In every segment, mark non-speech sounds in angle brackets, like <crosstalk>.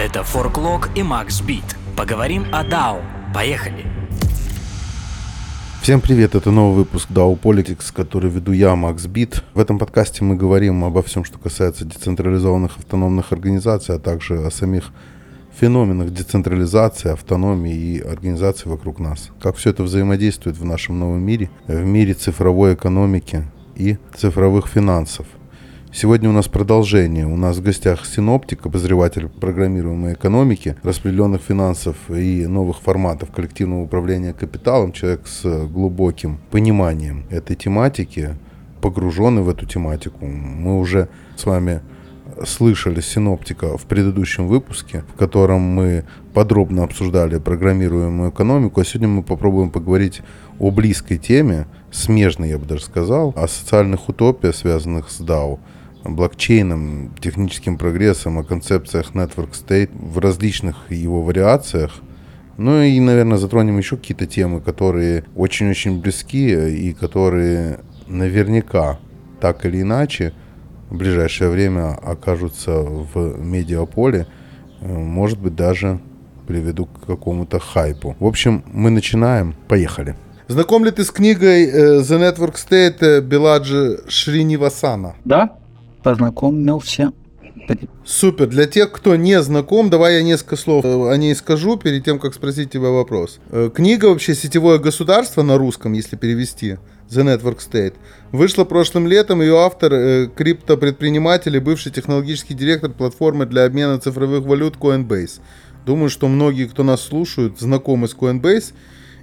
Это Форклог и Макс Бит. Поговорим о DAO. Поехали! Всем привет, это новый выпуск DAO Politics, который веду я, Макс Бит. В этом подкасте мы говорим обо всем, что касается децентрализованных автономных организаций, а также о самих феноменах децентрализации, автономии и организации вокруг нас. Как все это взаимодействует в нашем новом мире, в мире цифровой экономики и цифровых финансов. Сегодня у нас продолжение. У нас в гостях синоптик, обозреватель программируемой экономики, распределенных финансов и новых форматов коллективного управления капиталом, человек с глубоким пониманием этой тематики, погруженный в эту тематику. Мы уже с вами слышали синоптика в предыдущем выпуске, в котором мы подробно обсуждали программируемую экономику, а сегодня мы попробуем поговорить о близкой теме, смежной, я бы даже сказал, о социальных утопиях, связанных с DAO – блокчейном, техническим прогрессом, о концепциях Network State в различных его вариациях. Ну и, наверное, затронем еще какие-то темы, которые очень-очень близки и которые наверняка так или иначе в ближайшее время окажутся в медиаполе, может быть, даже приведут к какому-то хайпу. В общем, мы начинаем. Поехали. Знаком ли ты с книгой э, The Network State э, Беладжи Шринивасана? Да, познакомился. Супер. Для тех, кто не знаком, давай я несколько слов э, о ней скажу перед тем, как спросить тебя вопрос. Э, книга вообще «Сетевое государство» на русском, если перевести, The Network State, вышла прошлым летом. Ее автор э, криптопредприниматель и бывший технологический директор платформы для обмена цифровых валют Coinbase. Думаю, что многие, кто нас слушают, знакомы с Coinbase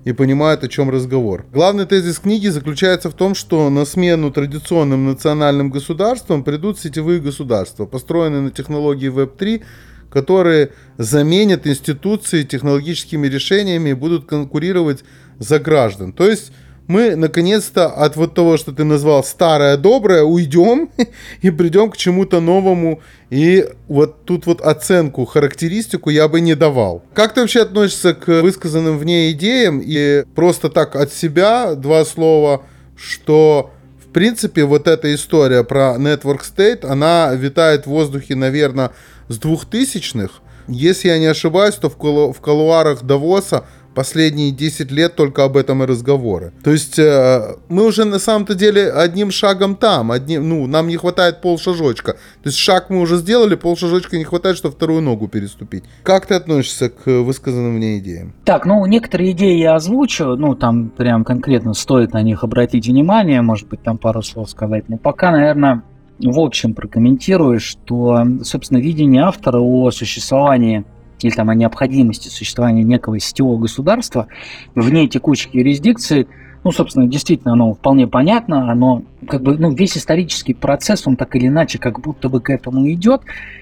и понимают, о чем разговор. Главный тезис книги заключается в том, что на смену традиционным национальным государствам придут сетевые государства, построенные на технологии Web3, которые заменят институции технологическими решениями и будут конкурировать за граждан. То есть мы наконец-то от вот того, что ты назвал старое доброе, уйдем <laughs> и придем к чему-то новому. И вот тут вот оценку, характеристику я бы не давал. Как ты вообще относишься к высказанным в ней идеям? И просто так от себя два слова, что в принципе вот эта история про Network State, она витает в воздухе, наверное, с двухтысячных. Если я не ошибаюсь, то в, колу- в колуарах Давоса последние 10 лет только об этом и разговоры. То есть э, мы уже на самом-то деле одним шагом там, одним, ну, нам не хватает полшажочка. То есть шаг мы уже сделали, полшажочка не хватает, чтобы вторую ногу переступить. Как ты относишься к высказанным мне идеям? Так, ну, некоторые идеи я озвучу, ну, там прям конкретно стоит на них обратить внимание, может быть, там пару слов сказать. Но пока, наверное, в общем прокомментирую, что, собственно, видение автора о существовании или там о необходимости существования некого сетевого государства вне текущих юрисдикций, ну, собственно, действительно, оно вполне понятно, оно как бы, ну, весь исторический процесс, он так или иначе как будто бы к этому идет,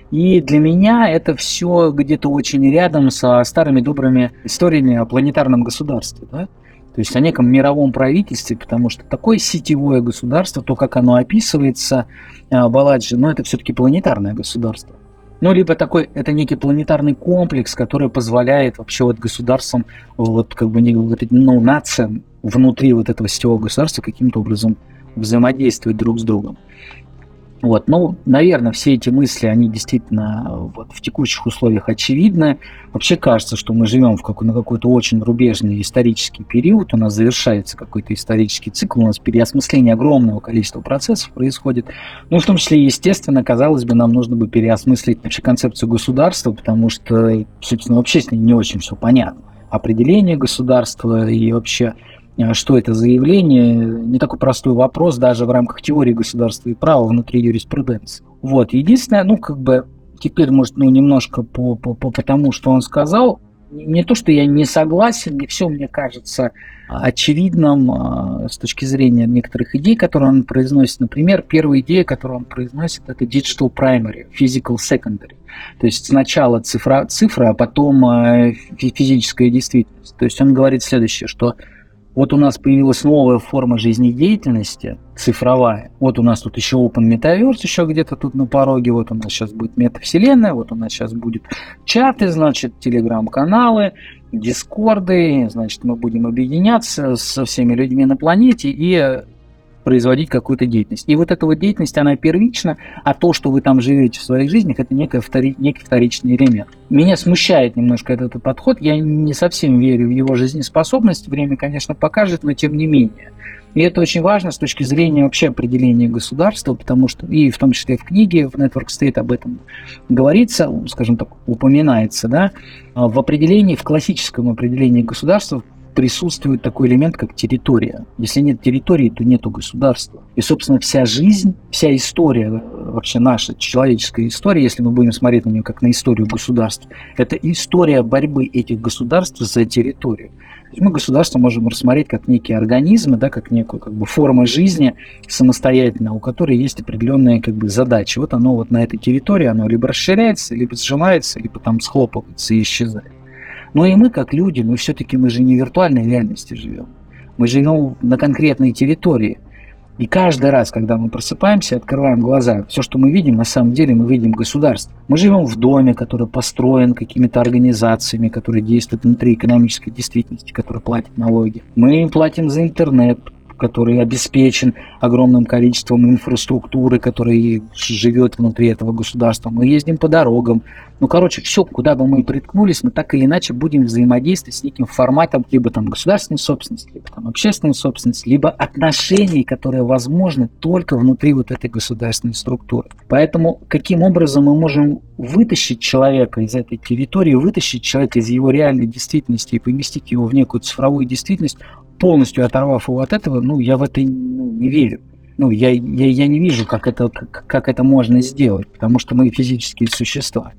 и для меня это все где-то очень рядом со старыми добрыми историями о планетарном государстве, да? То есть о неком мировом правительстве, потому что такое сетевое государство, то, как оно описывается, э, Баладжи, но ну, это все-таки планетарное государство. Ну, либо такой, это некий планетарный комплекс, который позволяет вообще вот государствам, вот как бы, ну, нациям внутри вот этого сетевого государства каким-то образом взаимодействовать друг с другом. Вот, ну, наверное, все эти мысли, они действительно вот, в текущих условиях очевидны. Вообще кажется, что мы живем в какой, на какой-то очень рубежный исторический период, у нас завершается какой-то исторический цикл, у нас переосмысление огромного количества процессов происходит. Ну, в том числе, естественно, казалось бы, нам нужно бы переосмыслить вообще концепцию государства, потому что, собственно, вообще с ней не очень все понятно. Определение государства и вообще что это за явление, не такой простой вопрос даже в рамках теории государства и права внутри юриспруденции. Вот, единственное, ну, как бы, теперь, может, ну, немножко по, по, по, тому, что он сказал, не то, что я не согласен, не все мне кажется очевидным э, с точки зрения некоторых идей, которые он произносит. Например, первая идея, которую он произносит, это digital primary, physical secondary. То есть сначала цифра, цифра а потом э, физическая действительность. То есть он говорит следующее, что вот у нас появилась новая форма жизнедеятельности, цифровая. Вот у нас тут еще Open Metaverse еще где-то тут на пороге. Вот у нас сейчас будет метавселенная, вот у нас сейчас будет чаты, значит, телеграм-каналы, дискорды. Значит, мы будем объединяться со всеми людьми на планете и производить какую-то деятельность. И вот эта вот деятельность, она первична, а то, что вы там живете в своих жизнях, это некий, втори, некий вторичный элемент. Меня смущает немножко этот, этот подход, я не совсем верю в его жизнеспособность, время, конечно, покажет, но тем не менее. И это очень важно с точки зрения вообще определения государства, потому что и в том числе в книге в Network State об этом говорится, скажем так, упоминается, да, в определении, в классическом определении государства присутствует такой элемент, как территория. Если нет территории, то нету государства. И, собственно, вся жизнь, вся история, вообще наша человеческая история, если мы будем смотреть на нее как на историю государств, это история борьбы этих государств за территорию. То есть мы государство можем рассмотреть как некие организмы, да, как некую как бы, форму жизни самостоятельно, у которой есть определенные как бы, задачи. Вот оно вот на этой территории, оно либо расширяется, либо сжимается, либо там схлопывается и исчезает. Но и мы, как люди, мы все-таки мы же не в виртуальной реальности живем. Мы живем на конкретной территории. И каждый раз, когда мы просыпаемся, открываем глаза, все, что мы видим, на самом деле мы видим государство. Мы живем в доме, который построен какими-то организациями, которые действуют внутри экономической действительности, которые платят налоги. Мы платим за интернет, который обеспечен огромным количеством инфраструктуры, которая живет внутри этого государства. Мы ездим по дорогам. Ну, короче, все, куда бы мы приткнулись, мы так или иначе будем взаимодействовать с неким форматом либо там государственной собственности, либо там общественной собственности, либо отношений, которые возможны только внутри вот этой государственной структуры. Поэтому каким образом мы можем вытащить человека из этой территории, вытащить человека из его реальной действительности и поместить его в некую цифровую действительность, полностью оторвав его от этого, ну, я в это ну, не верю. Ну, я, я, я не вижу, как это, как, как это можно сделать, потому что мы физические существа.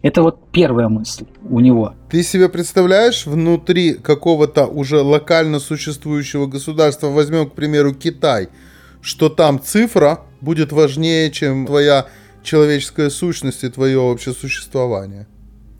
Это вот первая мысль у него. Ты себе представляешь внутри какого-то уже локально существующего государства, возьмем, к примеру, Китай, что там цифра будет важнее, чем твоя человеческая сущность и твое общее существование.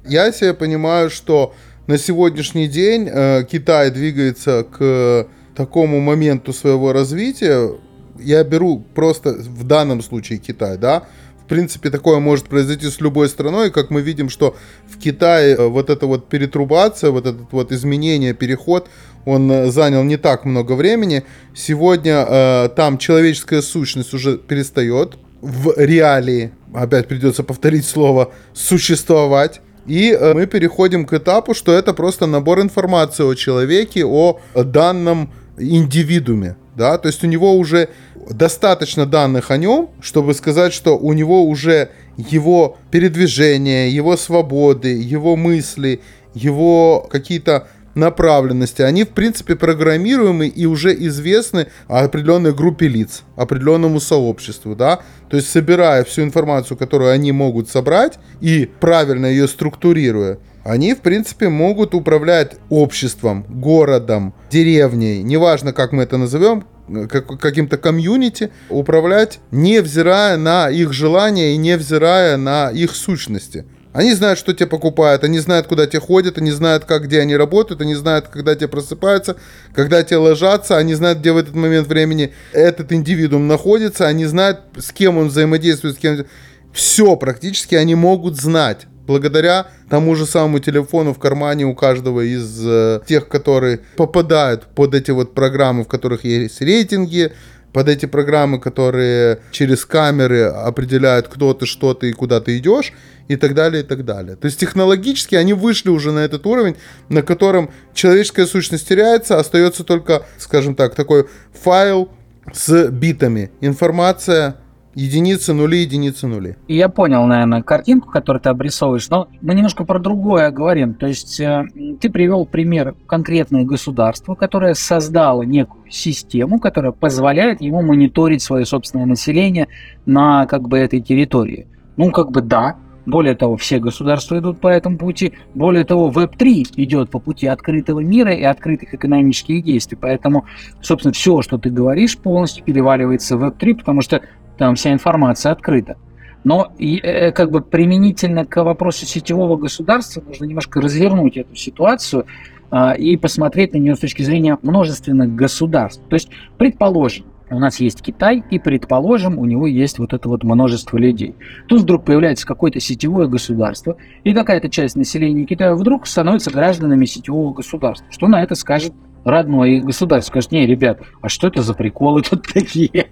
Я себе понимаю, что на сегодняшний день э, Китай двигается к такому моменту своего развития. Я беру просто в данном случае Китай, да. В принципе, такое может произойти с любой страной, как мы видим, что в Китае э, вот эта вот перетрубация, вот это вот изменение, переход, он э, занял не так много времени. Сегодня э, там человеческая сущность уже перестает в реалии, опять придется повторить слово, существовать. И э, мы переходим к этапу, что это просто набор информации о человеке, о данном индивидууме. Да? То есть у него уже достаточно данных о нем, чтобы сказать, что у него уже его передвижение, его свободы, его мысли, его какие-то направленности, они, в принципе, программируемы и уже известны определенной группе лиц, определенному сообществу, да, то есть собирая всю информацию, которую они могут собрать и правильно ее структурируя, они, в принципе, могут управлять обществом, городом, деревней, неважно, как мы это назовем, как, каким-то комьюнити, управлять, невзирая на их желания и невзирая на их сущности. Они знают, что те покупают, они знают, куда те ходят, они знают, как, где они работают, они знают, когда те просыпаются, когда те ложатся, они знают, где в этот момент времени этот индивидуум находится, они знают, с кем он взаимодействует, с кем... Все практически они могут знать благодаря тому же самому телефону в кармане у каждого из э, тех, которые попадают под эти вот программы, в которых есть рейтинги, под эти программы, которые через камеры определяют, кто ты, что ты и куда ты идешь, и так далее, и так далее. То есть технологически они вышли уже на этот уровень, на котором человеческая сущность теряется, остается только, скажем так, такой файл с битами. Информация, единицы, нули, единицы, нули. И я понял, наверное, картинку, которую ты обрисовываешь, но мы немножко про другое говорим. То есть э, ты привел пример конкретное государство, которое создало некую систему, которая позволяет ему мониторить свое собственное население на как бы этой территории. Ну, как бы да, более того, все государства идут по этому пути. Более того, Web3 идет по пути открытого мира и открытых экономических действий. Поэтому, собственно, все, что ты говоришь, полностью переваливается в Web3, потому что там вся информация открыта. Но и, э, как бы применительно к вопросу сетевого государства нужно немножко развернуть эту ситуацию э, и посмотреть на нее с точки зрения множественных государств. То есть, предположим, у нас есть Китай, и, предположим, у него есть вот это вот множество людей. Тут вдруг появляется какое-то сетевое государство, и какая-то часть населения Китая вдруг становится гражданами сетевого государства. Что на это скажет родной государство скажет, не, ребят, а что это за приколы тут такие?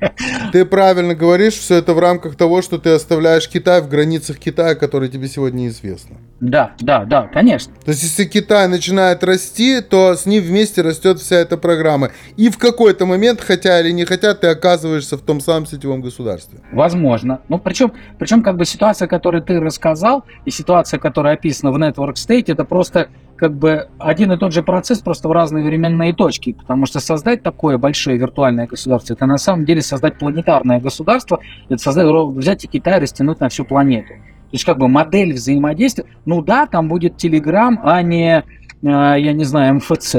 Ты правильно говоришь, все это в рамках того, что ты оставляешь Китай в границах Китая, которые тебе сегодня известны. Да, да, да, конечно. То есть, если Китай начинает расти, то с ним вместе растет вся эта программа. И в какой-то момент, хотя или не хотя, ты оказываешься в том самом сетевом государстве. Возможно. Ну, причем, причем как бы ситуация, которую ты рассказал, и ситуация, которая описана в Network State, это просто как бы один и тот же процесс, просто в разные временные точки. Потому что создать такое большое виртуальное государство, это на самом деле создать планетарное государство, это создать, взять и Китай растянуть на всю планету. То есть как бы модель взаимодействия, ну да, там будет Telegram, а не, э, я не знаю, МФЦ.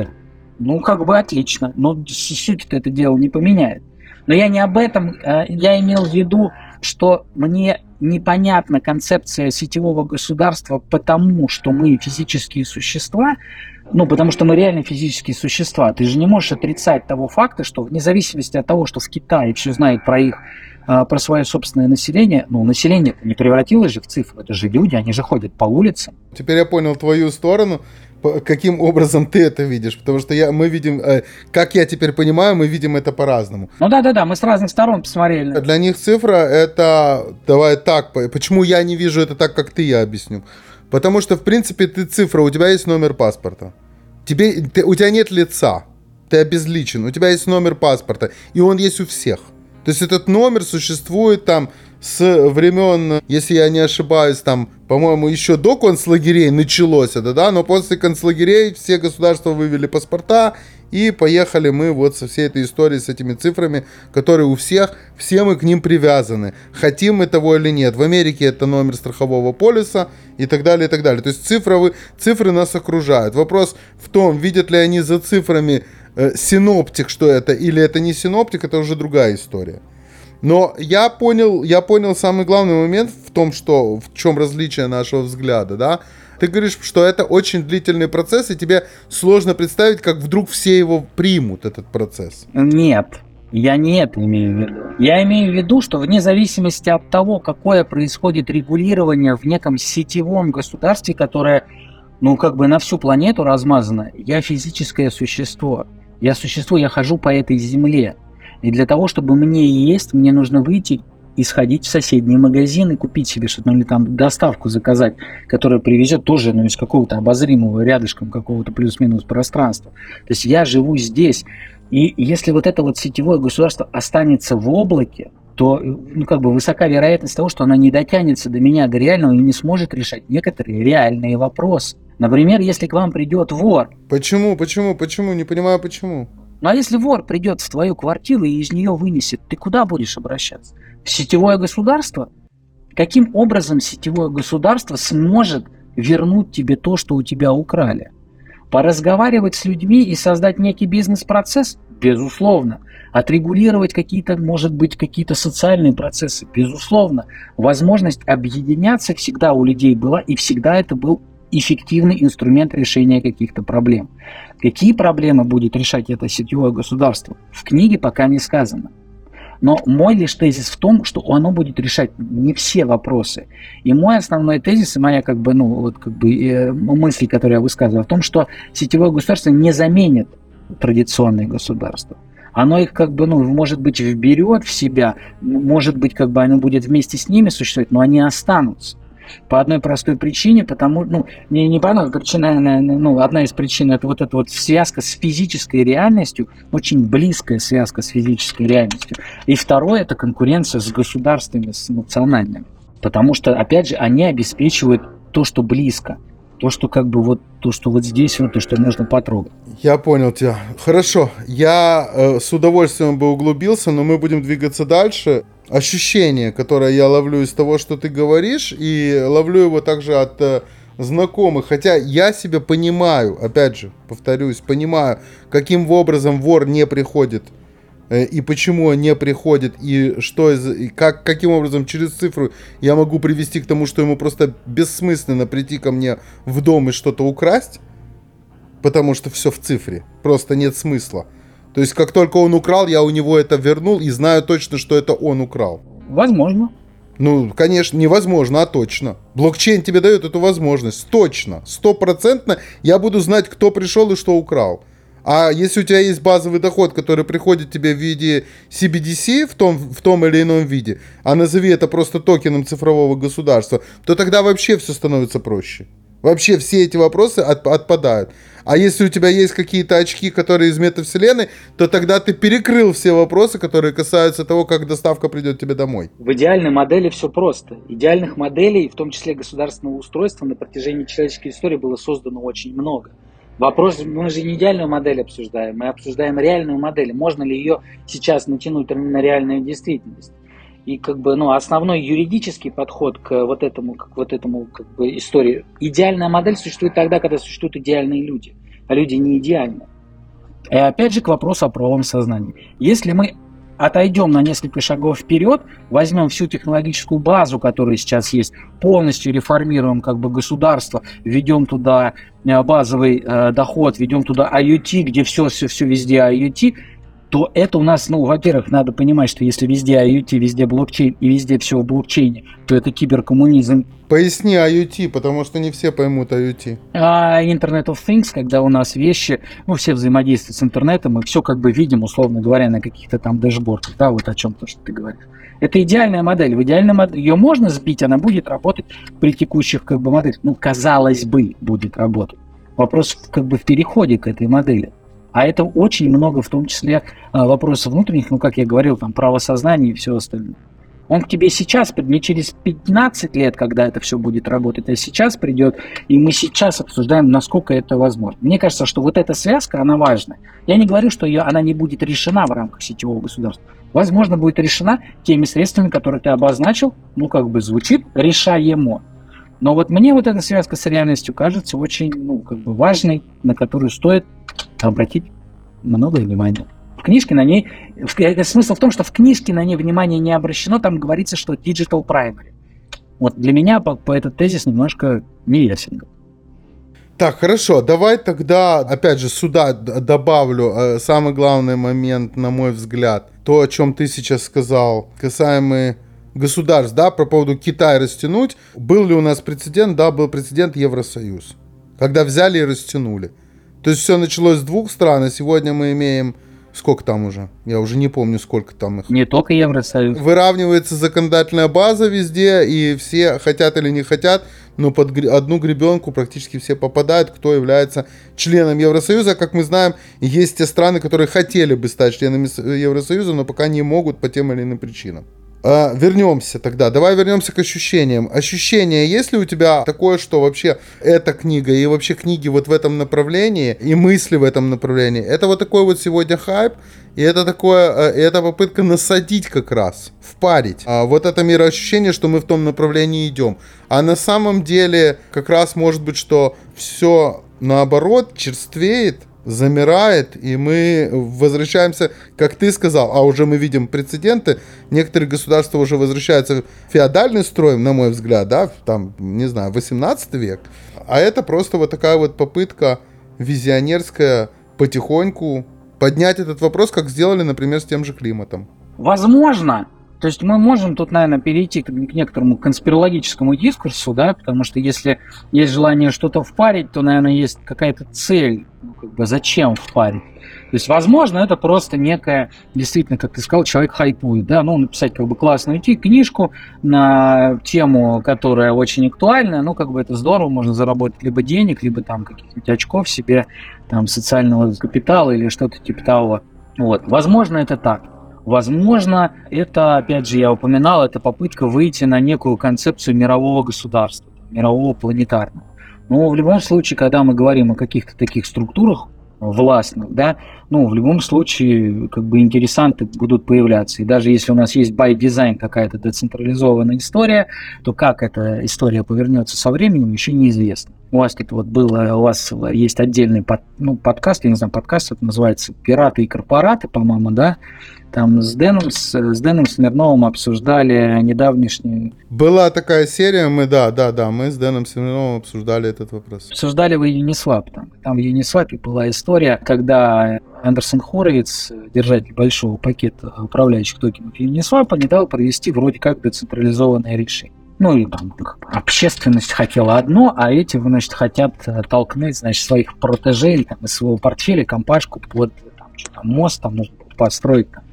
Ну как бы отлично, но суть-то это дело не поменяет. Но я не об этом, э, я имел в виду, что мне непонятна концепция сетевого государства, потому что мы физические существа, ну, потому что мы реально физические существа. Ты же не можешь отрицать того факта, что вне зависимости от того, что в Китае все знают про их а, про свое собственное население, ну, население не превратилось же в цифру, это же люди, они же ходят по улицам. Теперь я понял твою сторону, каким образом ты это видишь, потому что я, мы видим, э, как я теперь понимаю, мы видим это по-разному. Ну да-да-да, мы с разных сторон посмотрели. Для них цифра это, давай так, почему я не вижу это так, как ты, я объясню. Потому что, в принципе, ты цифра, у тебя есть номер паспорта. Тебе, ты, у тебя нет лица, ты обезличен, у тебя есть номер паспорта, и он есть у всех. То есть этот номер существует там с времен, если я не ошибаюсь, там, по-моему, еще до концлагерей началось это, да, но после концлагерей все государства вывели паспорта, и поехали мы вот со всей этой историей, с этими цифрами, которые у всех, все мы к ним привязаны. Хотим мы того или нет. В Америке это номер страхового полиса и так далее, и так далее. То есть цифровые, цифры нас окружают. Вопрос в том, видят ли они за цифрами э, синоптик, что это, или это не синоптик, это уже другая история. Но я понял, я понял самый главный момент в том, что в чем различие нашего взгляда, да. Ты говоришь, что это очень длительный процесс, и тебе сложно представить, как вдруг все его примут, этот процесс. Нет, я не это имею в виду. Я имею в виду, что вне зависимости от того, какое происходит регулирование в неком сетевом государстве, которое, ну, как бы на всю планету размазано, я физическое существо. Я существо, я хожу по этой земле. И для того, чтобы мне есть, мне нужно выйти и сходить в соседний магазин и купить себе что-то, ну или там доставку заказать, которая привезет тоже ну, из какого-то обозримого рядышком какого-то плюс-минус пространства. То есть я живу здесь. И если вот это вот сетевое государство останется в облаке, то ну, как бы высока вероятность того, что оно не дотянется до меня, до реального, и не сможет решать некоторые реальные вопросы. Например, если к вам придет вор. Почему, почему, почему? Не понимаю, почему. Ну а если вор придет в твою квартиру и из нее вынесет, ты куда будешь обращаться? В сетевое государство? Каким образом сетевое государство сможет вернуть тебе то, что у тебя украли? Поразговаривать с людьми и создать некий бизнес-процесс? Безусловно. Отрегулировать какие-то, может быть, какие-то социальные процессы? Безусловно. Возможность объединяться всегда у людей была, и всегда это был эффективный инструмент решения каких-то проблем. Какие проблемы будет решать это сетевое государство? В книге пока не сказано. Но мой лишь тезис в том, что оно будет решать не все вопросы. И мой основной тезис, и моя как бы, ну, вот как бы э, мысль, которую я высказываю, в том, что сетевое государство не заменит традиционные государства. Оно их как бы, ну, может быть, вберет в себя, может быть, как бы оно будет вместе с ними существовать, но они останутся. По одной простой причине, потому, ну, не, не по одной причине, ну, одна из причин это вот эта вот связка с физической реальностью, очень близкая связка с физической реальностью. И второе это конкуренция с государствами, с национальными. Потому что, опять же, они обеспечивают то, что близко. То, что как бы вот, то, что вот здесь, вот, то, что можно потрогать. Я понял тебя. Хорошо. Я э, с удовольствием бы углубился, но мы будем двигаться дальше ощущение, которое я ловлю из того, что ты говоришь, и ловлю его также от э, знакомых. Хотя я себя понимаю, опять же, повторюсь, понимаю, каким образом вор не приходит э, и почему он не приходит, и что из, и как, каким образом через цифру я могу привести к тому, что ему просто бессмысленно прийти ко мне в дом и что-то украсть, потому что все в цифре, просто нет смысла. То есть, как только он украл, я у него это вернул и знаю точно, что это он украл. Возможно. Ну, конечно, невозможно, а точно. Блокчейн тебе дает эту возможность. Точно, стопроцентно я буду знать, кто пришел и что украл. А если у тебя есть базовый доход, который приходит тебе в виде CBDC в том, в том или ином виде, а назови это просто токеном цифрового государства, то тогда вообще все становится проще. Вообще все эти вопросы от, отпадают. А если у тебя есть какие-то очки, которые из метавселенной, то тогда ты перекрыл все вопросы, которые касаются того, как доставка придет тебе домой. В идеальной модели все просто. Идеальных моделей, в том числе государственного устройства, на протяжении человеческой истории было создано очень много. Вопрос, мы же не идеальную модель обсуждаем, мы обсуждаем реальную модель. Можно ли ее сейчас натянуть на реальную действительность? И как бы, ну, основной юридический подход к вот этому, к вот этому как бы истории. Идеальная модель существует тогда, когда существуют идеальные люди, а люди не идеальны. И опять же к вопросу о правом сознании. Если мы отойдем на несколько шагов вперед, возьмем всю технологическую базу, которая сейчас есть, полностью реформируем как бы государство, введем туда э, базовый э, доход, введем туда IoT, где все, все, все везде IoT, то это у нас, ну, во-первых, надо понимать, что если везде IoT, везде блокчейн и везде все в блокчейне, то это киберкоммунизм. Поясни IoT, потому что не все поймут IoT. А Internet of Things, когда у нас вещи, ну, все взаимодействуют с интернетом, мы все как бы видим, условно говоря, на каких-то там дэшбордах, да, вот о чем то, что ты говоришь. Это идеальная модель. В идеальной модели ее можно сбить, она будет работать при текущих как бы моделях. Ну, казалось бы, будет работать. Вопрос как бы в переходе к этой модели. А это очень много, в том числе, а, вопросов внутренних, ну, как я говорил, там, правосознание и все остальное. Он к тебе сейчас, не через 15 лет, когда это все будет работать, а сейчас придет, и мы сейчас обсуждаем, насколько это возможно. Мне кажется, что вот эта связка, она важна. Я не говорю, что ее, она не будет решена в рамках сетевого государства. Возможно, будет решена теми средствами, которые ты обозначил, ну, как бы звучит решаемо. Но вот мне вот эта связка с реальностью кажется очень, ну, как бы важной, на которую стоит обратить много внимания. В книжке на ней, смысл в том, что в книжке на ней внимание не обращено, там говорится, что digital primary. Вот для меня по, по этот тезис немножко не. Так, хорошо, давай тогда, опять же, сюда добавлю э, самый главный момент, на мой взгляд, то, о чем ты сейчас сказал, касаемый государств, да, по поводу Китая растянуть. Был ли у нас прецедент? Да, был прецедент Евросоюз, когда взяли и растянули. То есть все началось с двух стран, а сегодня мы имеем сколько там уже? Я уже не помню, сколько там их. Не только Евросоюз. Выравнивается законодательная база везде, и все хотят или не хотят, но под одну гребенку практически все попадают, кто является членом Евросоюза. Как мы знаем, есть те страны, которые хотели бы стать членами Евросоюза, но пока не могут по тем или иным причинам. А, вернемся тогда. Давай вернемся к ощущениям. Ощущение, есть ли у тебя такое, что вообще эта книга и вообще книги вот в этом направлении и мысли в этом направлении, это вот такой вот сегодня хайп, и это такое, э, это попытка насадить как раз, впарить. А вот это мироощущение, что мы в том направлении идем. А на самом деле как раз может быть, что все наоборот черствеет, замирает, и мы возвращаемся, как ты сказал, а уже мы видим прецеденты, некоторые государства уже возвращаются в феодальный строй, на мой взгляд, да, там, не знаю, 18 век, а это просто вот такая вот попытка визионерская потихоньку поднять этот вопрос, как сделали, например, с тем же климатом. Возможно, то есть мы можем тут, наверное, перейти к, некоторому конспирологическому дискурсу, да, потому что если есть желание что-то впарить, то, наверное, есть какая-то цель, ну, как бы зачем впарить. То есть, возможно, это просто некая, действительно, как ты сказал, человек хайпует, да, ну, написать как бы классную книжку на тему, которая очень актуальна, ну, как бы это здорово, можно заработать либо денег, либо там каких-нибудь очков себе, там, социального капитала или что-то типа того. Вот, возможно, это так. Возможно, это, опять же, я упоминал, это попытка выйти на некую концепцию мирового государства, мирового планетарного. Но в любом случае, когда мы говорим о каких-то таких структурах властных, да, ну, в любом случае, как бы интересанты будут появляться. И даже если у нас есть by design какая-то децентрализованная история, то как эта история повернется со временем, еще неизвестно. У вас тут вот было, у вас есть отдельный под, ну, подкаст, я не знаю, подкаст, это называется «Пираты и корпораты», по-моему, да, там с Дэном, с, с Дэном Смирновым обсуждали недавнешний... Была такая серия, мы, да, да, да, мы с Дэном Смирновым обсуждали этот вопрос. Обсуждали вы Uniswap. Там, там в Uniswap была история, когда Андерсон Хоровиц, держатель большого пакета управляющих токенов Uniswap, не дал провести вроде как децентрализованное решение. ну и там общественность хотела одно, а эти, значит, хотят толкнуть, значит, своих протежей там, из своего портфеля компашку под там, что там, мост, там нужно построить там,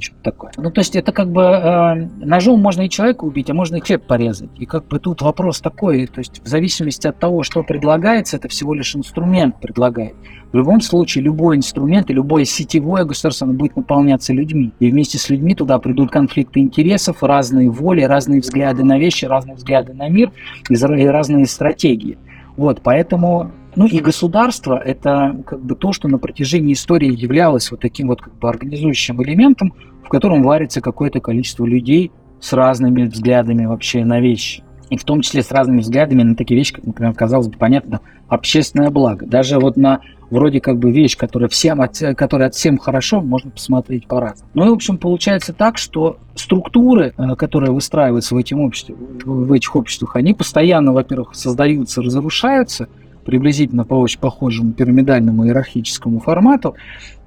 что-то такое. Ну, то есть это как бы э, ножом можно и человека убить, а можно и хлеб порезать. И как бы тут вопрос такой, то есть в зависимости от того, что предлагается, это всего лишь инструмент предлагает. В любом случае, любой инструмент и любое сетевое государство оно будет наполняться людьми. И вместе с людьми туда придут конфликты интересов, разные воли, разные взгляды на вещи, разные взгляды на мир и разные стратегии. Вот, поэтому ну и государство – это как бы то, что на протяжении истории являлось вот таким вот как бы организующим элементом, в котором варится какое-то количество людей с разными взглядами вообще на вещи. И в том числе с разными взглядами на такие вещи, как, например, казалось бы, понятно, общественное благо. Даже вот на вроде как бы вещь, которая всем, от, которая от всем хорошо, можно посмотреть по-разному. Ну и, в общем, получается так, что структуры, э, которые выстраиваются в, этим обществе, в этих обществах, они постоянно, во-первых, создаются, разрушаются, приблизительно по очень похожему пирамидальному иерархическому формату.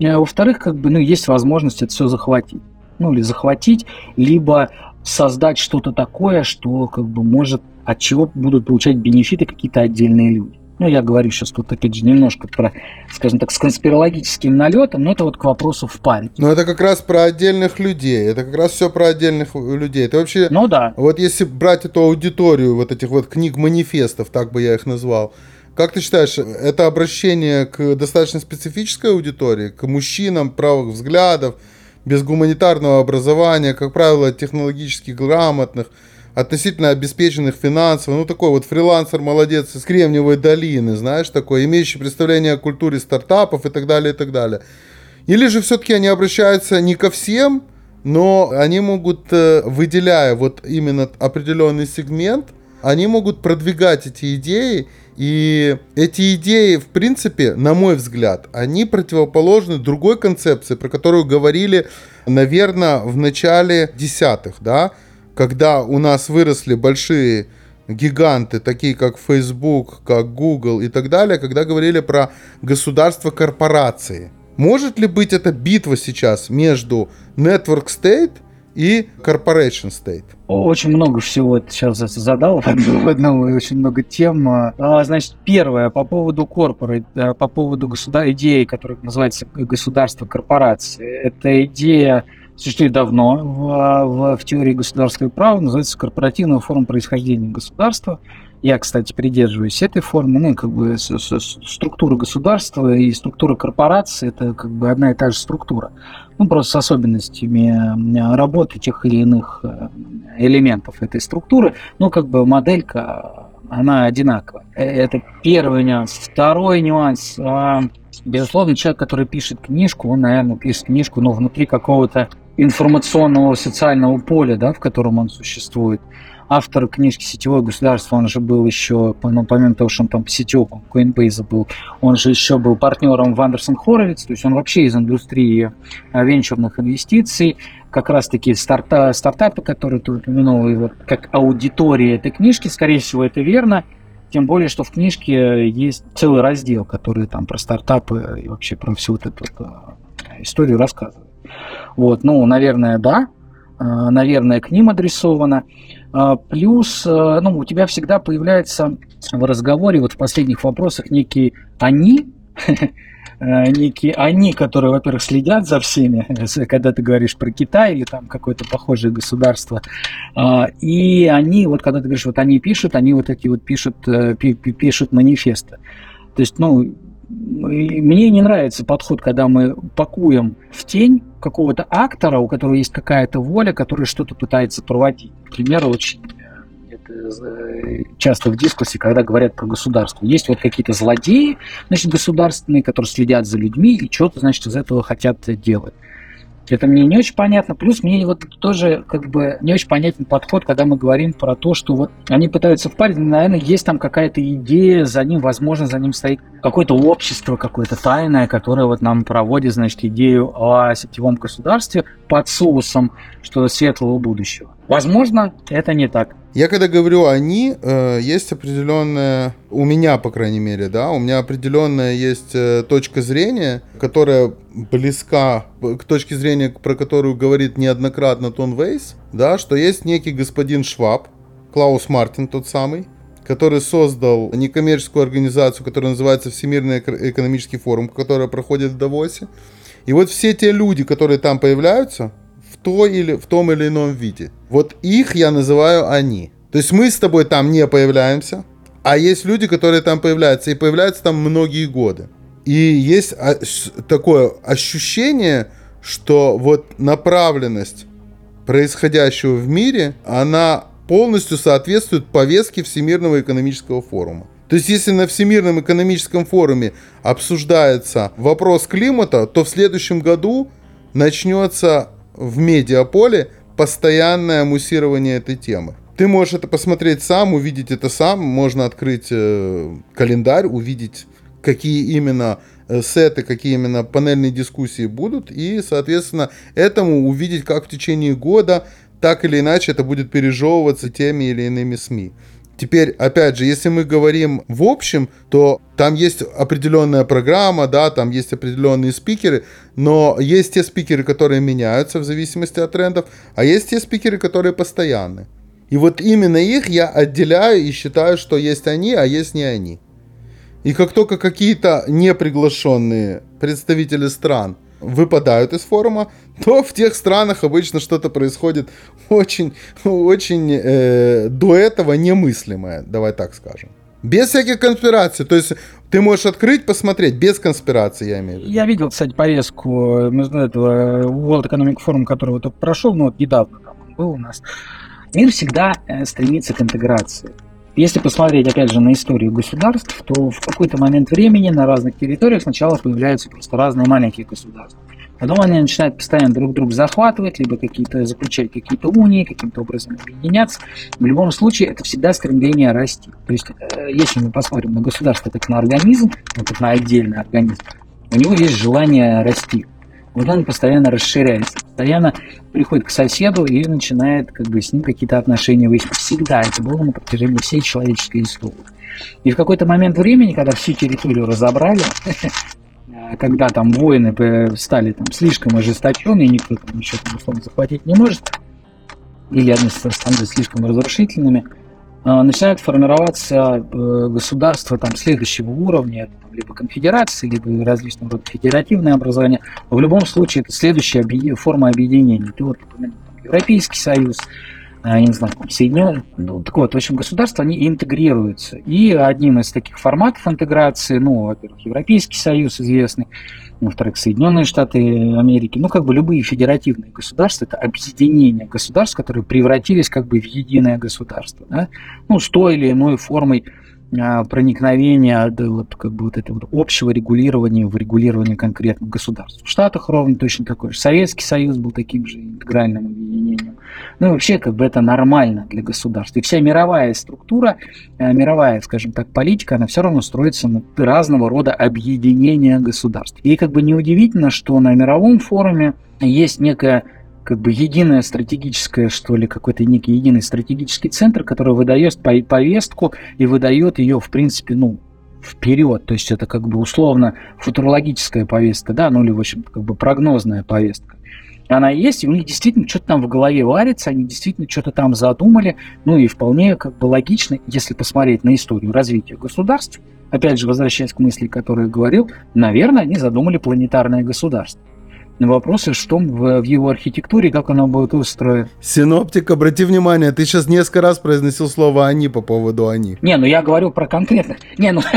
А, во-вторых, как бы, ну, есть возможность это все захватить. Ну, или захватить, либо создать что-то такое, что как бы может, от чего будут получать бенефиты какие-то отдельные люди. Ну, я говорю сейчас тут, опять же, немножко про, скажем так, с конспирологическим налетом, но это вот к вопросу в память. Ну, это как раз про отдельных людей. Это как раз все про отдельных людей. Это вообще... Ну, да. Вот если брать эту аудиторию вот этих вот книг-манифестов, так бы я их назвал, как ты считаешь, это обращение к достаточно специфической аудитории, к мужчинам правых взглядов, без гуманитарного образования, как правило, технологически грамотных, относительно обеспеченных финансово, ну такой вот фрилансер, молодец из Кремниевой долины, знаешь, такой, имеющий представление о культуре стартапов и так далее, и так далее. Или же все-таки они обращаются не ко всем, но они могут, э, выделяя вот именно определенный сегмент, они могут продвигать эти идеи и эти идеи, в принципе, на мой взгляд, они противоположны другой концепции, про которую говорили, наверное, в начале десятых, да, когда у нас выросли большие гиганты, такие как Facebook, как Google и так далее, когда говорили про государство корпорации. Может ли быть эта битва сейчас между Network State и Corporation State. Очень много всего сейчас задал <laughs> в одном и очень много тем. А, значит, первое по поводу корпорат, э, по поводу государ... идеи, которая называется государство корпорации. Это идея существует давно в, в, в теории государственного права, называется корпоративная форма происхождения государства. Я, кстати, придерживаюсь этой формы. Ну, как бы структура государства и структура корпорации это как бы одна и та же структура. Ну, просто с особенностями работы тех или иных э, элементов этой структуры. Ну, как бы моделька, она одинаковая. Э, это первый нюанс. Второй нюанс. А, безусловно, человек, который пишет книжку, он, наверное, пишет книжку, но внутри какого-то информационного социального поля, да, в котором он существует автор книжки «Сетевое государство», он же был еще, ну, помимо того, что он там сетевым Coinbase был, он же еще был партнером в Андерсон Хоровиц, то есть он вообще из индустрии а, венчурных инвестиций, как раз-таки старта, стартапы, которые ты упомянул, и вот как аудитория этой книжки, скорее всего, это верно, тем более, что в книжке есть целый раздел, который там про стартапы и вообще про всю вот эту а, историю рассказывает. Вот, ну, наверное, да, а, наверное, к ним адресовано. А, плюс, э, ну, у тебя всегда появляется в разговоре, вот в последних вопросах, некие «они», <laughs> э, некие они, которые, во-первых, следят за всеми, <laughs> когда ты говоришь про Китай или там какое-то похожее государство, а, и они, вот когда ты говоришь, вот они пишут, они вот эти вот пишут, э, пишут манифесты. То есть, ну, мне не нравится подход, когда мы пакуем в тень какого-то актора, у которого есть какая-то воля, который что-то пытается проводить. Например, очень э, часто в дискуссии, когда говорят про государство. Есть вот какие-то злодеи, значит, государственные, которые следят за людьми и что-то, значит, из этого хотят делать. Это мне не очень понятно. Плюс мне вот тоже как бы не очень понятен подход, когда мы говорим про то, что вот они пытаются впарить, наверное, есть там какая-то идея, за ним, возможно, за ним стоит какое-то общество, какое-то тайное, которое вот нам проводит, значит, идею о сетевом государстве под соусом что светлого будущего. Возможно, это не так. Я когда говорю они, э, есть определенная, у меня, по крайней мере, да, у меня определенная есть э, точка зрения, которая близка к точке зрения, про которую говорит неоднократно Тон Вейс, да, что есть некий господин Шваб, Клаус Мартин тот самый, который создал некоммерческую организацию, которая называется Всемирный экономический форум, которая проходит в Давосе. И вот все те люди, которые там появляются, в, той или, в том или ином виде, вот их я называю они. То есть мы с тобой там не появляемся, а есть люди, которые там появляются, и появляются там многие годы. И есть такое ощущение, что вот направленность происходящего в мире, она полностью соответствует повестке Всемирного экономического форума. То есть, если на Всемирном экономическом форуме обсуждается вопрос климата, то в следующем году начнется в медиаполе постоянное муссирование этой темы. Ты можешь это посмотреть сам, увидеть это сам. Можно открыть э, календарь, увидеть, какие именно э, сеты, какие именно панельные дискуссии будут. И, соответственно, этому увидеть, как в течение года так или иначе это будет пережевываться теми или иными СМИ. Теперь, опять же, если мы говорим в общем, то там есть определенная программа, да, там есть определенные спикеры, но есть те спикеры, которые меняются в зависимости от трендов, а есть те спикеры, которые постоянны. И вот именно их я отделяю и считаю, что есть они, а есть не они. И как только какие-то неприглашенные представители стран выпадают из форума, то в тех странах обычно что-то происходит очень, очень э, до этого немыслимое, давай так скажем. Без всяких конспираций. То есть ты можешь открыть, посмотреть, без конспирации, я имею в виду. Я видел, кстати, порезку этого World Economic Forum, который вот только прошел, ну вот недавно там был у нас. Мир всегда э, стремится к интеграции. Если посмотреть, опять же, на историю государств, то в какой-то момент времени на разных территориях сначала появляются просто разные маленькие государства. Потом они начинают постоянно друг друга захватывать, либо какие-то заключать какие-то унии, каким-то образом объединяться. В любом случае, это всегда стремление расти. То есть, э, если мы посмотрим на государство как на организм, ну, как на отдельный организм, у него есть желание расти. Вот он постоянно расширяется, постоянно приходит к соседу и начинает как бы с ним какие-то отношения выяснить. Всегда это было на протяжении всей человеческой истории. И в какой-то момент времени, когда всю территорию разобрали, <laughs> когда там воины стали там слишком ожесточенные, никто там ничего там условно захватить не может, или они становятся слишком разрушительными, начинают формироваться э, государства там следующего уровня, либо конфедерации, либо различного рода федеративное образование. В любом случае, это следующая форма объединения. Ты вот Европейский Союз, а, я не знаю, Соединенные, ну, так вот, в общем, государства, они интегрируются. И одним из таких форматов интеграции, ну, во-первых, Европейский Союз известный, во-вторых, Соединенные Штаты Америки, ну, как бы любые федеративные государства, это объединение государств, которые превратились как бы в единое государство, да? ну, с той или иной формой проникновения да, вот, как бы вот этого вот общего регулирования в регулирование конкретных государств. В Штатах ровно точно такой же. Советский Союз был таким же интегральным объединением. Ну и вообще как бы это нормально для государств. И вся мировая структура, э, мировая, скажем так, политика, она все равно строится на разного рода объединения государств. И как бы неудивительно, что на мировом форуме есть некая как бы единое стратегическое, что ли, какой-то некий единый стратегический центр, который выдает повестку и выдает ее, в принципе, ну, вперед. То есть это как бы условно футурологическая повестка, да, ну или, в общем, как бы прогнозная повестка. Она есть, и у них действительно что-то там в голове варится, они действительно что-то там задумали, ну и вполне как бы логично, если посмотреть на историю развития государств, опять же, возвращаясь к мысли, которую я говорил, наверное, они задумали планетарное государство вопросы, что в, в его архитектуре, как оно будет устроено. Синоптик, обрати внимание, ты сейчас несколько раз произносил слово «они» по поводу «они». Не, ну я говорю про конкретных. Не, ну... <laughs>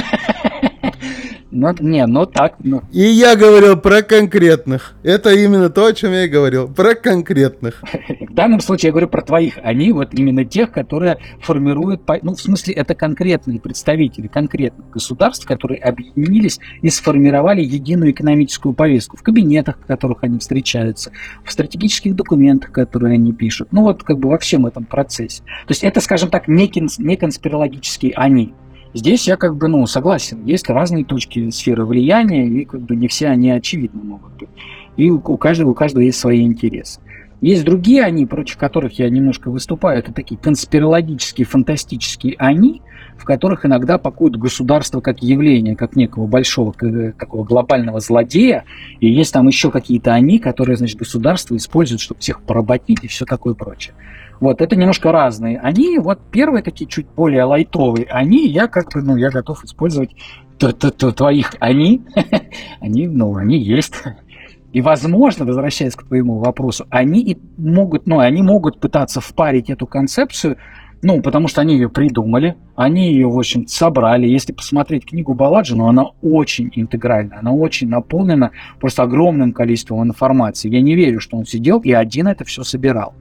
Ну, не, ну так. Ну. И я говорил про конкретных. Это именно то, о чем я и говорил. Про конкретных. <laughs> В данном случае я говорю про твоих. Они вот именно тех, которые формируют... Ну, в смысле, это конкретные представители конкретных государств, которые объединились и сформировали единую экономическую повестку в кабинетах, в которых они встречаются, в стратегических документах, которые они пишут. Ну, вот как бы во всем этом процессе. То есть это, скажем так, не, конс- не конспирологические они. Здесь я как бы, ну, согласен, есть разные точки сферы влияния, и как бы не все они очевидны могут быть. И у каждого, у каждого есть свои интересы. Есть другие они, против которых я немножко выступаю, это такие конспирологические, фантастические они, в которых иногда пакуют государство как явление, как некого большого такого глобального злодея, и есть там еще какие-то они, которые, значит, государство использует, чтобы всех поработить и все такое прочее. Вот, это немножко разные. Они, вот первые такие чуть более лайтовые, они, я как бы, ну, я готов использовать твоих они, <laughs> они, ну, они есть. И, возможно, возвращаясь к твоему вопросу, они и могут, ну, они могут пытаться впарить эту концепцию, ну, потому что они ее придумали, они ее, в общем собрали. Если посмотреть книгу Баладжи, ну, она очень интегральна, она очень наполнена просто огромным количеством информации. Я не верю, что он сидел и один это все собирал.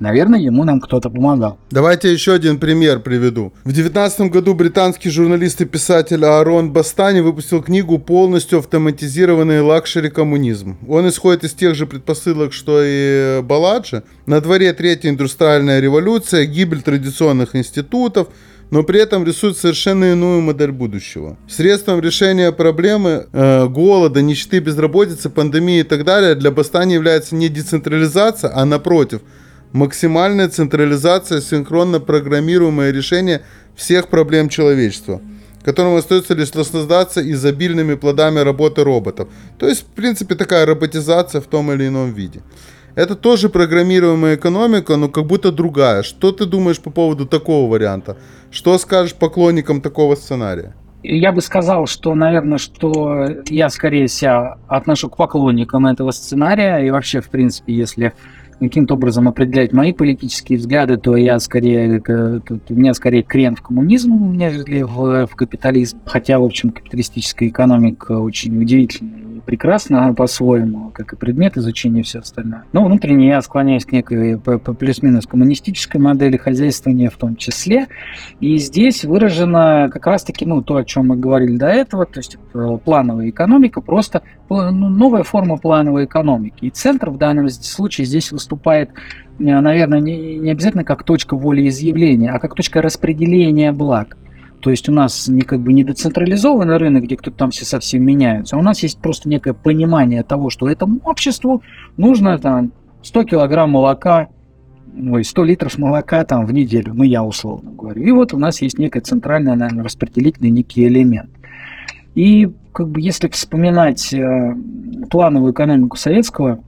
Наверное, ему нам кто-то помогал. Давайте еще один пример приведу. В 2019 году британский журналист и писатель Аарон Бастани выпустил книгу «Полностью автоматизированный лакшери коммунизм». Он исходит из тех же предпосылок, что и Баладжи. На дворе третья индустриальная революция, гибель традиционных институтов, но при этом рисует совершенно иную модель будущего. Средством решения проблемы э, голода, нищеты, безработицы, пандемии и так далее для Бастани является не децентрализация, а напротив – максимальная централизация, синхронно программируемое решение всех проблем человечества, которому остается лишь наслаждаться изобильными плодами работы роботов. То есть, в принципе, такая роботизация в том или ином виде. Это тоже программируемая экономика, но как будто другая. Что ты думаешь по поводу такого варианта? Что скажешь поклонникам такого сценария? Я бы сказал, что, наверное, что я скорее себя отношу к поклонникам этого сценария. И вообще, в принципе, если каким-то образом определять мои политические взгляды, то я скорее, у меня скорее крен в коммунизм, нежели в, в капитализм. Хотя, в общем, капиталистическая экономика очень удивительная прекрасно по-своему, как и предмет изучения и все остальное. Но внутренне я склоняюсь к некой плюс-минус коммунистической модели хозяйствования в том числе. И здесь выражено как раз-таки ну, то, о чем мы говорили до этого, то есть плановая экономика, просто ну, новая форма плановой экономики. И центр в данном случае здесь выступает э, наверное, не, не обязательно как точка волеизъявления, а как точка распределения благ. То есть у нас не как бы не децентрализованный рынок, где кто-то там все совсем меняются, а у нас есть просто некое понимание того, что этому обществу нужно там 100 килограмм молока, ой, 100 литров молока там в неделю, ну я условно говорю. И вот у нас есть некая центральная, наверное, распределительный некий элемент. И как бы если вспоминать э, плановую экономику советского,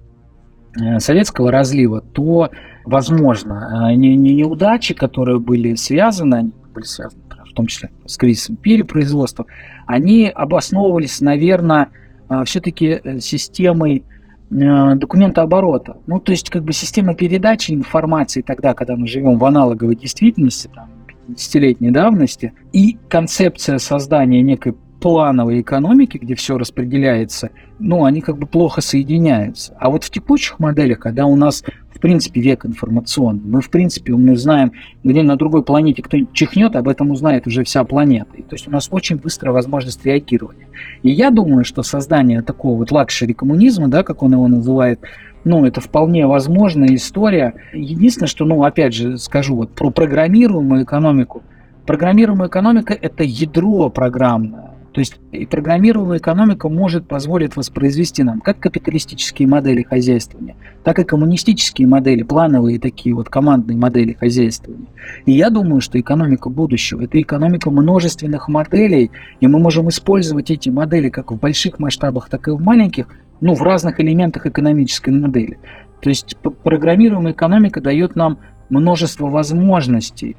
советского разлива, то, возможно, э, не, не неудачи, которые были связаны, они были связаны том числе с кризисом перепроизводства, они обосновывались, наверное, а, все-таки э, системой э, документооборота. Ну, то есть, как бы система передачи информации тогда, когда мы живем в аналоговой действительности, там, 50-летней давности, и концепция создания некой плановой экономики, где все распределяется, ну, они как бы плохо соединяются. А вот в текущих моделях, когда у нас в принципе, век информационный. Мы, в принципе, мы знаем, где на другой планете кто-нибудь чихнет, об этом узнает уже вся планета. И, то есть у нас очень быстрая возможность реагирования. И я думаю, что создание такого вот лакшери коммунизма, да, как он его называет, ну, это вполне возможная история. Единственное, что, ну, опять же, скажу вот про программируемую экономику. Программируемая экономика – это ядро программное. То есть и программируемая экономика может позволить воспроизвести нам как капиталистические модели хозяйствования, так и коммунистические модели, плановые такие вот командные модели хозяйствования. И я думаю, что экономика будущего – это экономика множественных моделей, и мы можем использовать эти модели как в больших масштабах, так и в маленьких, ну, в разных элементах экономической модели. То есть программируемая экономика дает нам множество возможностей,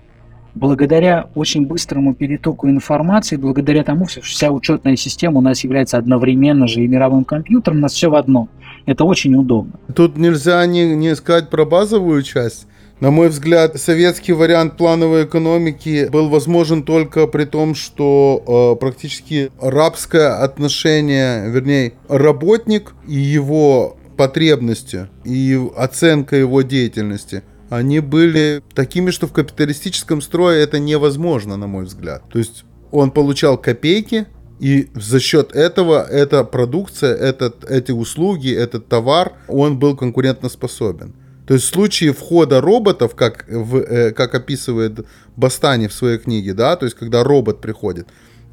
благодаря очень быстрому перетоку информации, благодаря тому, что вся учетная система у нас является одновременно же и мировым компьютером, у нас все в одном. Это очень удобно. Тут нельзя не, не сказать про базовую часть. На мой взгляд, советский вариант плановой экономики был возможен только при том, что э, практически рабское отношение, вернее, работник и его потребности и оценка его деятельности – они были такими, что в капиталистическом строе это невозможно, на мой взгляд. То есть он получал копейки, и за счет этого эта продукция, этот, эти услуги, этот товар, он был конкурентоспособен. То есть в случае входа роботов, как, в, э, как описывает Бастани в своей книге, да, то есть когда робот приходит,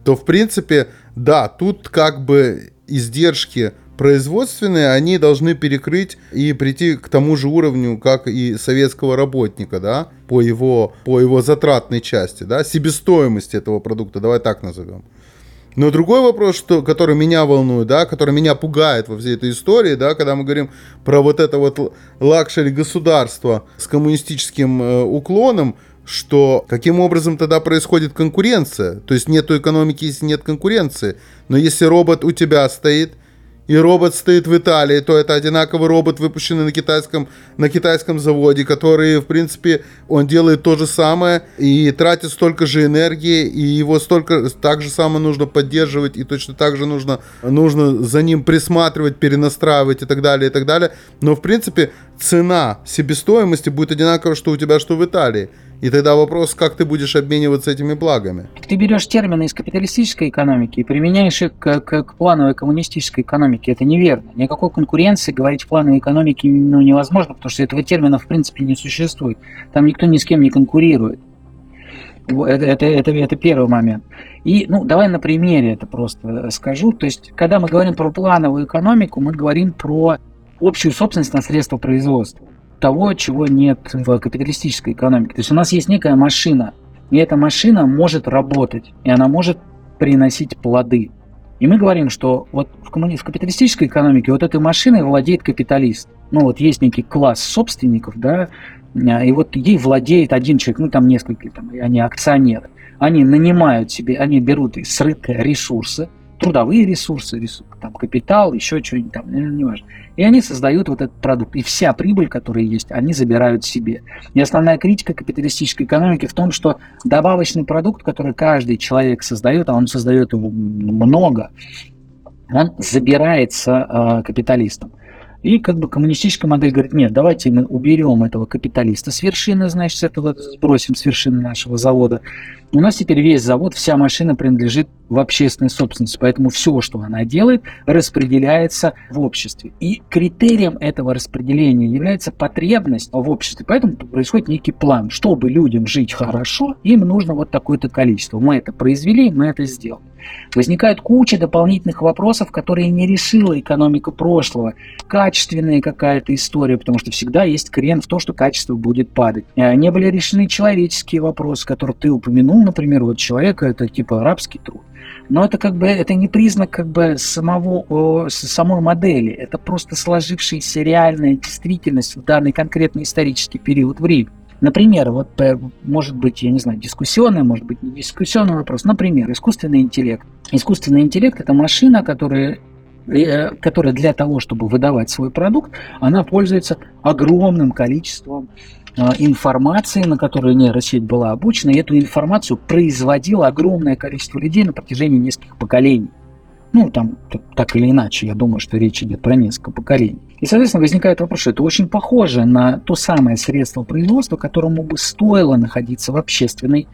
то в принципе, да, тут как бы издержки производственные, они должны перекрыть и прийти к тому же уровню, как и советского работника, да, по его, по его затратной части, да, себестоимости этого продукта, давай так назовем. Но другой вопрос, что, который меня волнует, да, который меня пугает во всей этой истории, да, когда мы говорим про вот это вот лакшери государство с коммунистическим э, уклоном, что каким образом тогда происходит конкуренция? То есть нету экономики, если нет конкуренции. Но если робот у тебя стоит, и робот стоит в Италии, то это одинаковый робот, выпущенный на китайском, на китайском заводе, который, в принципе, он делает то же самое и тратит столько же энергии, и его столько, так же самое нужно поддерживать, и точно так же нужно, нужно за ним присматривать, перенастраивать и так далее, и так далее. Но, в принципе, цена себестоимости будет одинаковая, что у тебя, что в Италии. И тогда вопрос, как ты будешь обмениваться этими благами. Ты берешь термины из капиталистической экономики и применяешь их к, к, к плановой коммунистической экономике. Это неверно. Никакой конкуренции говорить в плановой экономике ну, невозможно, потому что этого термина в принципе не существует. Там никто ни с кем не конкурирует. Это, это, это, это первый момент. И, ну, давай на примере это просто скажу. То есть, когда мы говорим про плановую экономику, мы говорим про общую собственность на средства производства того, чего нет в капиталистической экономике. То есть у нас есть некая машина, и эта машина может работать, и она может приносить плоды. И мы говорим, что вот в, коммуни... в капиталистической экономике вот этой машиной владеет капиталист. Ну вот есть некий класс собственников, да, и вот ей владеет один человек, ну там несколько, там, они акционеры. Они нанимают себе, они берут из рынка ресурсы, трудовые ресурсы, ресурсы там, капитал, еще что-нибудь там, ну, не важно. И они создают вот этот продукт. И вся прибыль, которая есть, они забирают себе. И основная критика капиталистической экономики в том, что добавочный продукт, который каждый человек создает, а он создает его много, он забирается э, капиталистом. И как бы коммунистическая модель говорит, нет, давайте мы уберем этого капиталиста с вершины, значит, с этого сбросим с вершины нашего завода. У нас теперь весь завод, вся машина принадлежит в общественной собственности, поэтому все, что она делает, распределяется в обществе. И критерием этого распределения является потребность в обществе, поэтому происходит некий план. Чтобы людям жить хорошо, им нужно вот такое-то количество. Мы это произвели, мы это сделали. Возникает куча дополнительных вопросов, которые не решила экономика прошлого. Качественная какая-то история, потому что всегда есть крен в то, что качество будет падать. Э, не были решены человеческие вопросы, которые ты упомянул, например, вот человека это типа арабский труд. Но это как бы это не признак как бы самого самой модели, это просто сложившаяся реальная действительность в данный конкретный исторический период времени. Например, вот может быть, я не знаю, дискуссионный, может быть, не дискуссионный вопрос. Например, искусственный интеллект. Искусственный интеллект – это машина, которая э, которая для того, чтобы выдавать свой продукт, она пользуется огромным количеством а, информации, на которую нейросеть была обучена, и эту информацию производило огромное количество людей на протяжении нескольких поколений. Ну, там, так или иначе, я думаю, что речь идет про несколько поколений. И, соответственно, возникает вопрос, что это очень похоже на то самое средство производства, которому бы стоило находиться в общественной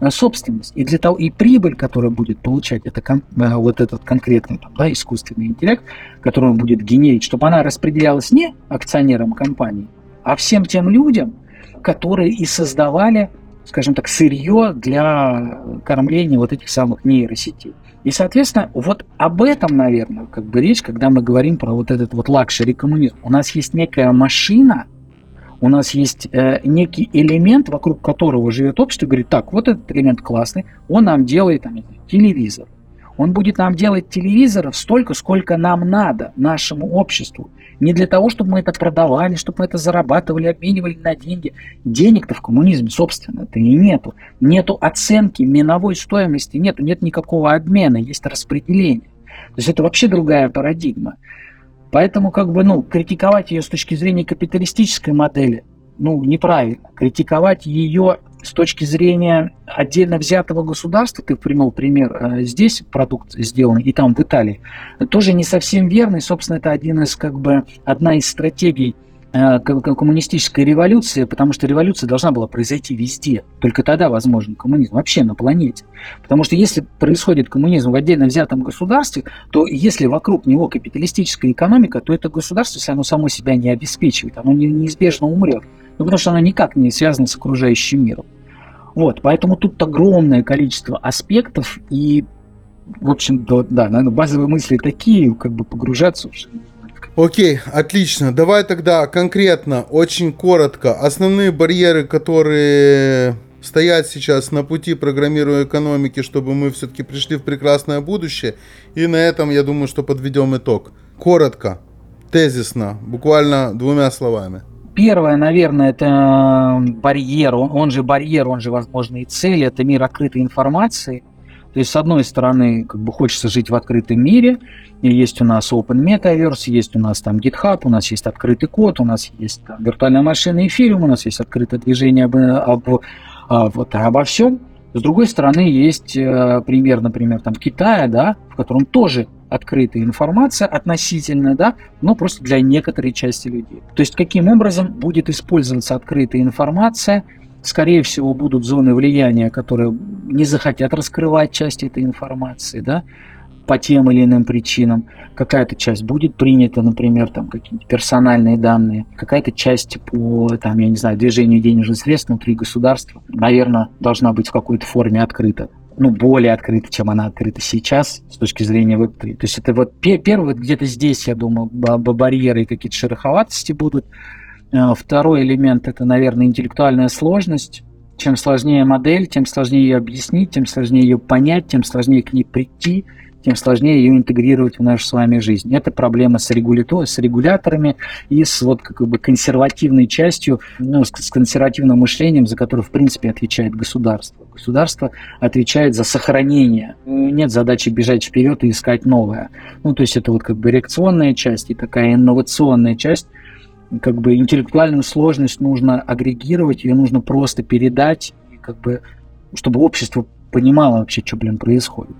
э, собственности. И, для того, и прибыль, которую будет получать это, э, вот этот конкретный там, да, искусственный интеллект, который он будет генерить, чтобы она распределялась не акционерам компании, а всем тем людям, которые и создавали, скажем так, сырье для кормления вот этих самых нейросетей. И, соответственно, вот об этом, наверное, как бы речь, когда мы говорим про вот этот вот лакшери коммунизм. У нас есть некая машина, у нас есть э, некий элемент, вокруг которого живет общество, говорит, так, вот этот элемент классный, он нам делает там, телевизор. Он будет нам делать телевизоров столько, сколько нам надо, нашему обществу. Не для того, чтобы мы это продавали, чтобы мы это зарабатывали, обменивали на деньги. Денег-то в коммунизме, собственно-то и нету. Нету оценки миновой стоимости, нету, нет никакого обмена, есть распределение. То есть это вообще другая парадигма. Поэтому как бы, ну, критиковать ее с точки зрения капиталистической модели, ну, неправильно. Критиковать ее с точки зрения отдельно взятого государства, ты привел пример, э, здесь продукт сделан, и там в Италии, тоже не совсем верный. Собственно, это один из, как бы, одна из стратегий э, коммунистической революции, потому что революция должна была произойти везде. Только тогда возможен коммунизм вообще на планете. Потому что если происходит коммунизм в отдельно взятом государстве, то если вокруг него капиталистическая экономика, то это государство, если оно само себя не обеспечивает, оно неизбежно умрет. Ну, потому что оно никак не связано с окружающим миром. Вот, поэтому тут огромное количество аспектов, и, в общем, да, да наверное, базовые мысли такие, как бы погружаться уже Окей, отлично. Давай тогда конкретно, очень коротко, основные барьеры, которые стоять сейчас на пути программируемой экономики, чтобы мы все-таки пришли в прекрасное будущее. И на этом, я думаю, что подведем итог. Коротко, тезисно, буквально двумя словами. Первое, наверное, это барьер, он же барьер, он же, возможно, и цель, это мир открытой информации. То есть, с одной стороны, как бы хочется жить в открытом мире, и есть у нас Open Metaverse, есть у нас там GitHub, у нас есть открытый код, у нас есть там, виртуальная машина Ethereum, у нас есть открытое движение об, об, об, вот, обо всем. С другой стороны, есть э, пример, например, там Китая, да, в котором тоже открытая информация относительно, да, но просто для некоторой части людей. То есть каким образом будет использоваться открытая информация, скорее всего, будут зоны влияния, которые не захотят раскрывать часть этой информации, да, по тем или иным причинам. Какая-то часть будет принята, например, там какие-то персональные данные, какая-то часть по, там, я не знаю, движению денежных средств внутри государства, наверное, должна быть в какой-то форме открыта ну, более открыта, чем она открыта сейчас с точки зрения Web3. То есть это вот первый, вот где-то здесь, я думаю, барьеры и какие-то шероховатости будут. Э, второй элемент – это, наверное, интеллектуальная сложность. Чем сложнее модель, тем сложнее ее объяснить, тем сложнее ее понять, тем сложнее к ней прийти – тем сложнее ее интегрировать в нашу с вами жизнь. Это проблема с, регулятор, с регуляторами и с вот как бы консервативной частью, ну, с, с консервативным мышлением, за которое, в принципе, отвечает государство. Государство отвечает за сохранение. Нет задачи бежать вперед и искать новое. Ну, то есть это вот как бы реакционная часть и такая инновационная часть, как бы интеллектуальную сложность нужно агрегировать, ее нужно просто передать, как бы, чтобы общество понимало вообще, что, блин, происходит.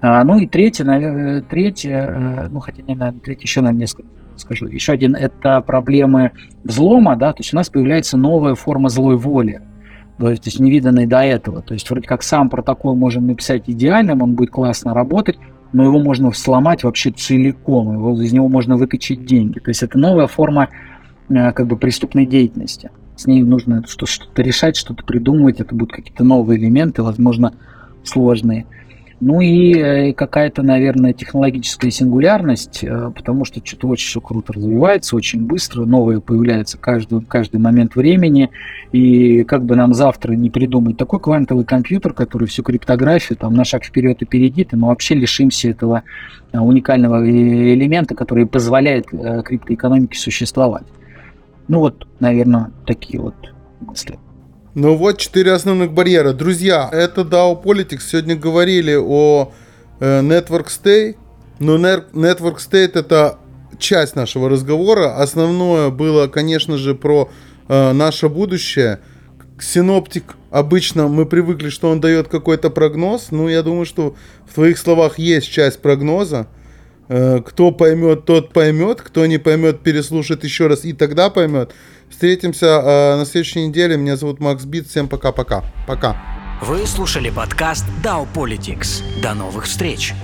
А, ну и третье, наверное, третье, э, ну хотя, наверное, третье еще, наверное, несколько скажу. Еще один – это проблемы взлома, да, то есть у нас появляется новая форма злой воли, то есть невиданной до этого. То есть вроде как сам протокол можем написать идеальным, он будет классно работать, но его можно сломать вообще целиком, его, из него можно выкачать деньги. То есть это новая форма э, как бы преступной деятельности. С ней нужно что-то решать, что-то придумывать, это будут какие-то новые элементы, возможно, сложные. Ну и э, какая-то, наверное, технологическая сингулярность, э, потому что что-то очень все круто развивается, очень быстро, новые появляются каждый, каждый момент времени. И как бы нам завтра не придумать такой квантовый компьютер, который всю криптографию там на шаг вперед опередит, и мы вообще лишимся этого э, уникального элемента, который позволяет криптоэкономике существовать. Ну вот, наверное, такие вот мысли. Ну вот четыре основных барьера. Друзья, это DAO Politics. Сегодня говорили о э, Network State. Но Network State это часть нашего разговора. Основное было, конечно же, про э, наше будущее. Синоптик обычно мы привыкли, что он дает какой-то прогноз. Ну, я думаю, что в твоих словах есть часть прогноза. Э, кто поймет, тот поймет. Кто не поймет, переслушает еще раз и тогда поймет. Встретимся э, на следующей неделе. Меня зовут Макс Бит. Всем пока-пока. Пока. Вы слушали подкаст DAO Politics. До новых встреч.